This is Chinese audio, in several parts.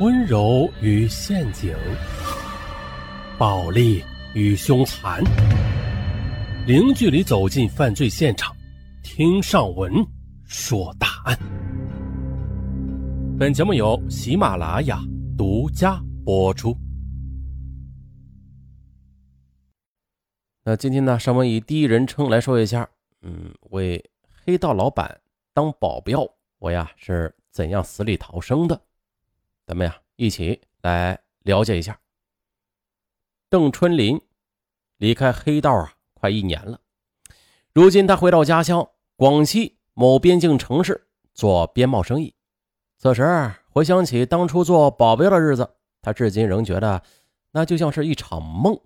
温柔与陷阱，暴力与凶残，零距离走进犯罪现场，听上文说大案。本节目由喜马拉雅独家播出。那今天呢，上文以第一人称来说一下，嗯，为黑道老板当保镖，我呀是怎样死里逃生的。咱们呀，一起来了解一下。邓春林离开黑道啊，快一年了。如今他回到家乡广西某边境城市做边贸生意。此时回想起当初做保镖的日子，他至今仍觉得那就像是一场梦。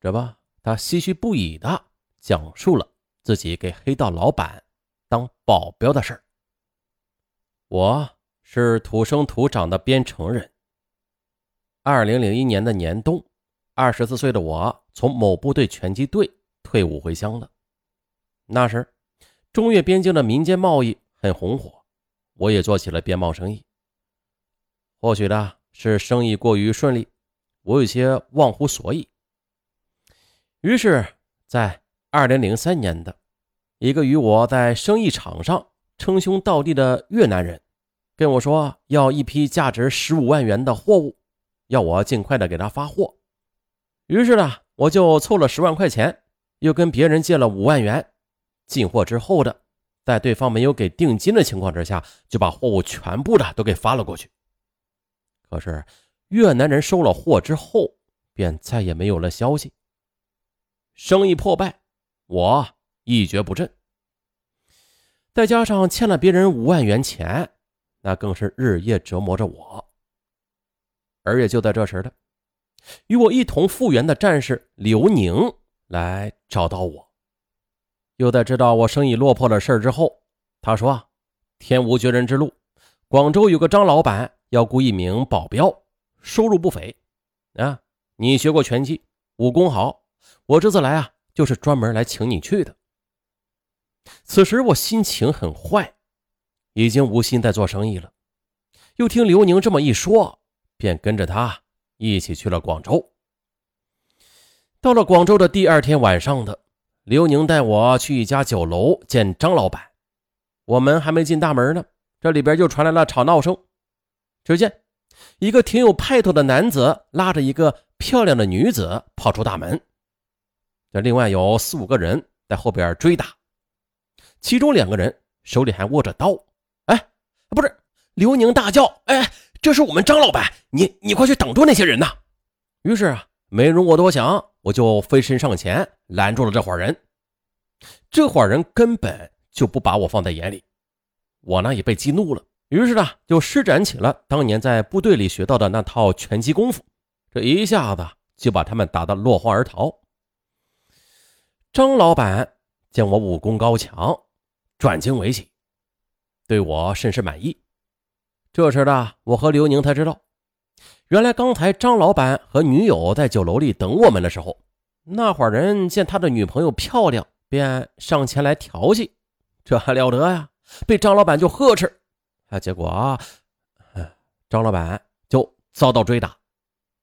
这不，他唏嘘不已的讲述了自己给黑道老板当保镖的事儿。我。是土生土长的边城人。二零零一年的年冬，二十四岁的我从某部队拳击队退伍回乡了。那时，中越边境的民间贸易很红火，我也做起了边贸生意。或许呢是生意过于顺利，我有些忘乎所以。于是，在二零零三年的一个与我在生意场上称兄道弟的越南人。跟我说要一批价值十五万元的货物，要我尽快的给他发货。于是呢，我就凑了十万块钱，又跟别人借了五万元，进货之后的，在对方没有给定金的情况之下，就把货物全部的都给发了过去。可是越南人收了货之后，便再也没有了消息，生意破败，我一蹶不振，再加上欠了别人五万元钱。那更是日夜折磨着我，而也就在这时的，与我一同复原的战士刘宁来找到我。又在知道我生意落魄的事之后，他说：“天无绝人之路，广州有个张老板要雇一名保镖，收入不菲。啊，你学过拳击，武功好，我这次来啊，就是专门来请你去的。”此时我心情很坏。已经无心再做生意了，又听刘宁这么一说，便跟着他一起去了广州。到了广州的第二天晚上的，刘宁带我去一家酒楼见张老板。我们还没进大门呢，这里边就传来了吵闹声。只见一个挺有派头的男子拉着一个漂亮的女子跑出大门，这另外有四五个人在后边追打，其中两个人手里还握着刀。不是，刘宁大叫：“哎，这是我们张老板！你你快去挡住那些人呐！”于是啊，没容我多想，我就飞身上前拦住了这伙人。这伙人根本就不把我放在眼里，我呢也被激怒了，于是呢就施展起了当年在部队里学到的那套拳击功夫，这一下子就把他们打得落荒而逃。张老板见我武功高强，转惊为喜。对我甚是满意。这时的我和刘宁才知道，原来刚才张老板和女友在酒楼里等我们的时候，那伙人见他的女朋友漂亮，便上前来调戏。这还了得呀！被张老板就呵斥，啊，结果啊，张老板就遭到追打，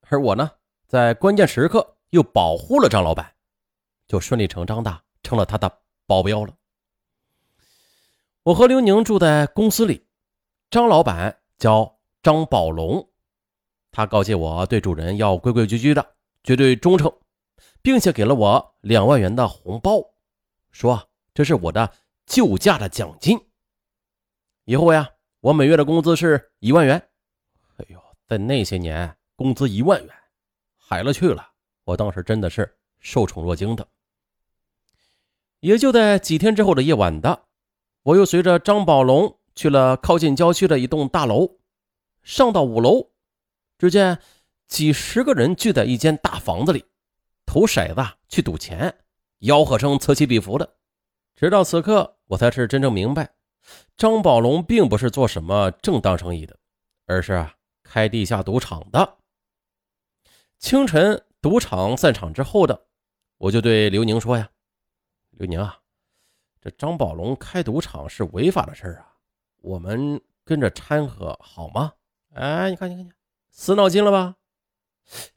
而我呢，在关键时刻又保护了张老板，就顺理成章的成了他的保镖了。我和刘宁住在公司里，张老板叫张宝龙，他告诫我对主人要规规矩矩的，绝对忠诚，并且给了我两万元的红包，说这是我的救驾的奖金。以后呀，我每月的工资是一万元。哎呦，在那些年，工资一万元，海了去了！我当时真的是受宠若惊的。也就在几天之后的夜晚的。我又随着张宝龙去了靠近郊区的一栋大楼，上到五楼，只见几十个人聚在一间大房子里，投骰子去赌钱，吆喝声此起彼伏的。直到此刻，我才是真正明白，张宝龙并不是做什么正当生意的，而是开地下赌场的。清晨赌场散场之后的，我就对刘宁说：“呀，刘宁啊。”这张宝龙开赌场是违法的事啊，我们跟着掺和好吗？哎，你看，你看，你死脑筋了吧？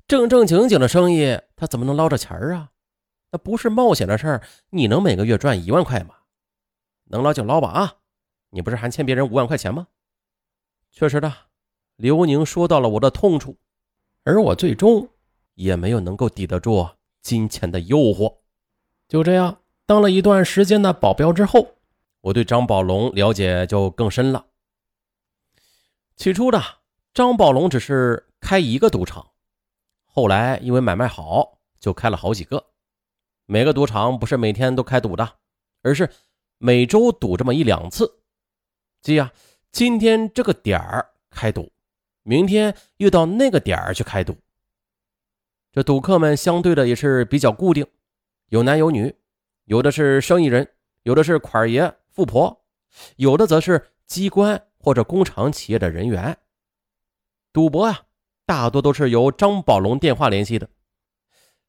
正正经经的生意，他怎么能捞着钱儿啊？那不是冒险的事儿，你能每个月赚一万块吗？能捞就捞吧啊！你不是还欠别人五万块钱吗？确实的，刘宁说到了我的痛处，而我最终也没有能够抵得住金钱的诱惑。就这样，当了一段时间的保镖之后，我对张宝龙了解就更深了。起初的张宝龙只是开一个赌场，后来因为买卖好，就开了好几个。每个赌场不是每天都开赌的，而是每周赌这么一两次。即啊，今天这个点儿开赌，明天又到那个点儿去开赌。这赌客们相对的也是比较固定，有男有女，有的是生意人，有的是款爷富婆，有的则是机关或者工厂企业的人员。赌博啊，大多都是由张宝龙电话联系的。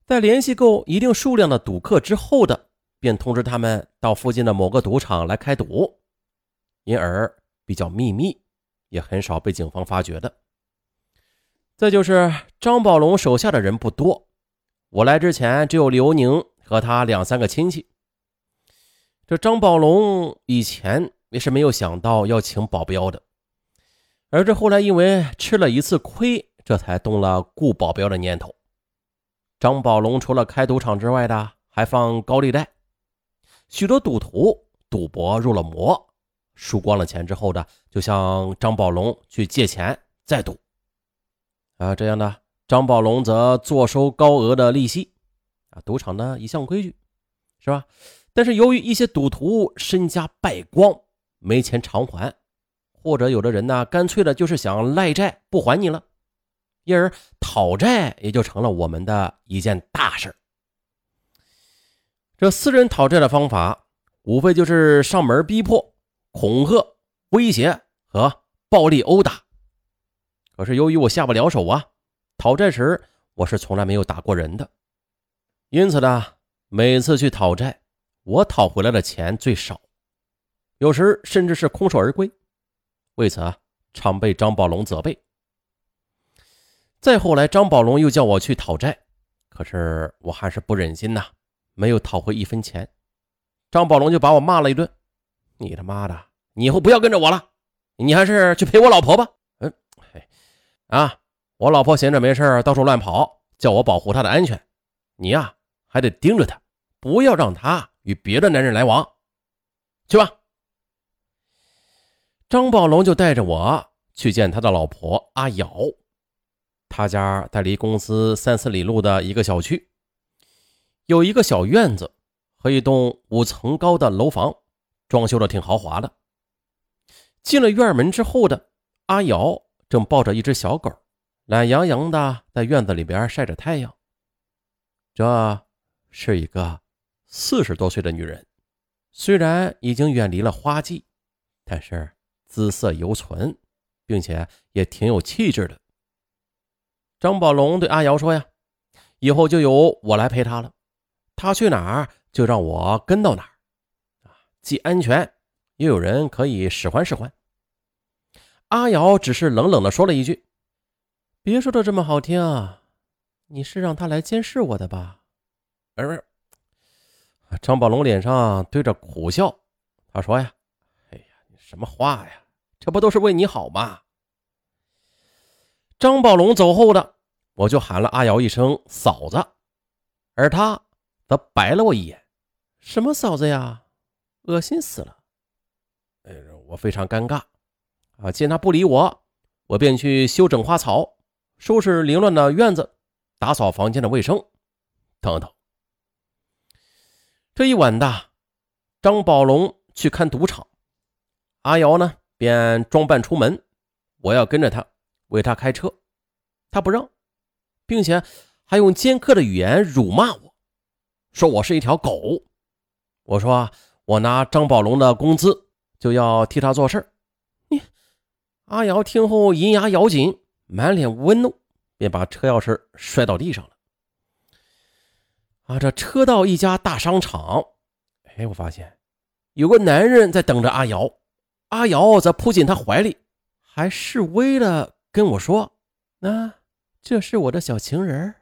在联系够一定数量的赌客之后的，便通知他们到附近的某个赌场来开赌，因而比较秘密，也很少被警方发觉的。再就是张宝龙手下的人不多，我来之前只有刘宁和他两三个亲戚。这张宝龙以前也是没有想到要请保镖的，而这后来因为吃了一次亏，这才动了雇保镖的念头。张宝龙除了开赌场之外的，还放高利贷。许多赌徒赌博入了魔，输光了钱之后的，就向张宝龙去借钱再赌。啊，这样的张宝龙则坐收高额的利息。赌场的一项规矩，是吧？但是由于一些赌徒身家败光，没钱偿还，或者有的人呢，干脆的就是想赖债不还你了。因而讨债也就成了我们的一件大事这私人讨债的方法，无非就是上门逼迫、恐吓、威胁和暴力殴打。可是由于我下不了手啊，讨债时我是从来没有打过人的，因此呢，每次去讨债，我讨回来的钱最少，有时甚至是空手而归。为此啊，常被张宝龙责备。再后来，张宝龙又叫我去讨债，可是我还是不忍心呐，没有讨回一分钱。张宝龙就把我骂了一顿：“你他妈的，你以后不要跟着我了，你还是去陪我老婆吧。”嗯，啊，我老婆闲着没事到处乱跑，叫我保护她的安全，你呀还得盯着他，不要让他与别的男人来往。去吧。张宝龙就带着我去见他的老婆阿瑶。他家在离公司三四里路的一个小区，有一个小院子和一栋五层高的楼房，装修的挺豪华的。进了院门之后的阿瑶正抱着一只小狗，懒洋洋的在院子里边晒着太阳。这是一个四十多岁的女人，虽然已经远离了花季，但是姿色犹存，并且也挺有气质的。张宝龙对阿瑶说：“呀，以后就由我来陪他了。他去哪儿就让我跟到哪儿，啊，既安全又有人可以使唤使唤。”阿瑶只是冷冷的说了一句：“别说的这么好听啊，你是让他来监视我的吧？”而张宝龙脸上堆着苦笑，他说：“呀，哎呀，你什么话呀？这不都是为你好吗？”张宝龙走后的，我就喊了阿瑶一声嫂子，而他则白了我一眼：“什么嫂子呀，恶心死了！”哎，我非常尴尬啊！见他不理我，我便去修整花草，收拾凌乱的院子，打扫房间的卫生，等等。这一晚的，张宝龙去看赌场，阿瑶呢便装扮出门，我要跟着他。为他开车，他不让，并且还用尖刻的语言辱骂我，说我是一条狗。我说我拿张宝龙的工资就要替他做事你阿瑶听后银牙咬紧，满脸温怒，便把车钥匙摔到地上了。啊，这车到一家大商场，哎，我发现有个男人在等着阿瑶，阿瑶则扑进他怀里，还示威的。跟我说：“那这是我的小情人，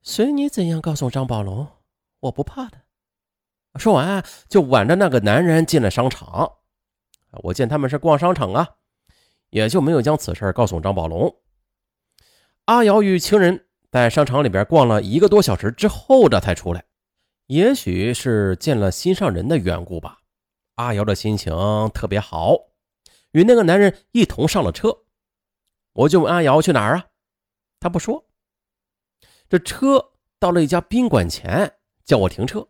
随你怎样告诉张宝龙，我不怕的。”说完就挽着那个男人进了商场。我见他们是逛商场啊，也就没有将此事告诉张宝龙。阿瑶与情人在商场里边逛了一个多小时之后的才出来，也许是见了心上人的缘故吧。阿瑶的心情特别好，与那个男人一同上了车。我就问阿瑶去哪儿啊？他不说。这车到了一家宾馆前，叫我停车，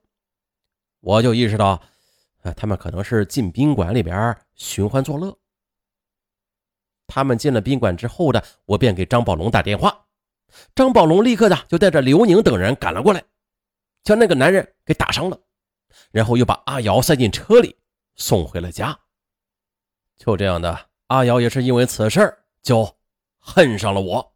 我就意识到，啊，他们可能是进宾馆里边寻欢作乐。他们进了宾馆之后的，我便给张宝龙打电话，张宝龙立刻的就带着刘宁等人赶了过来，将那个男人给打伤了，然后又把阿瑶塞进车里。送回了家。就这样的，阿瑶也是因为此事就恨上了我。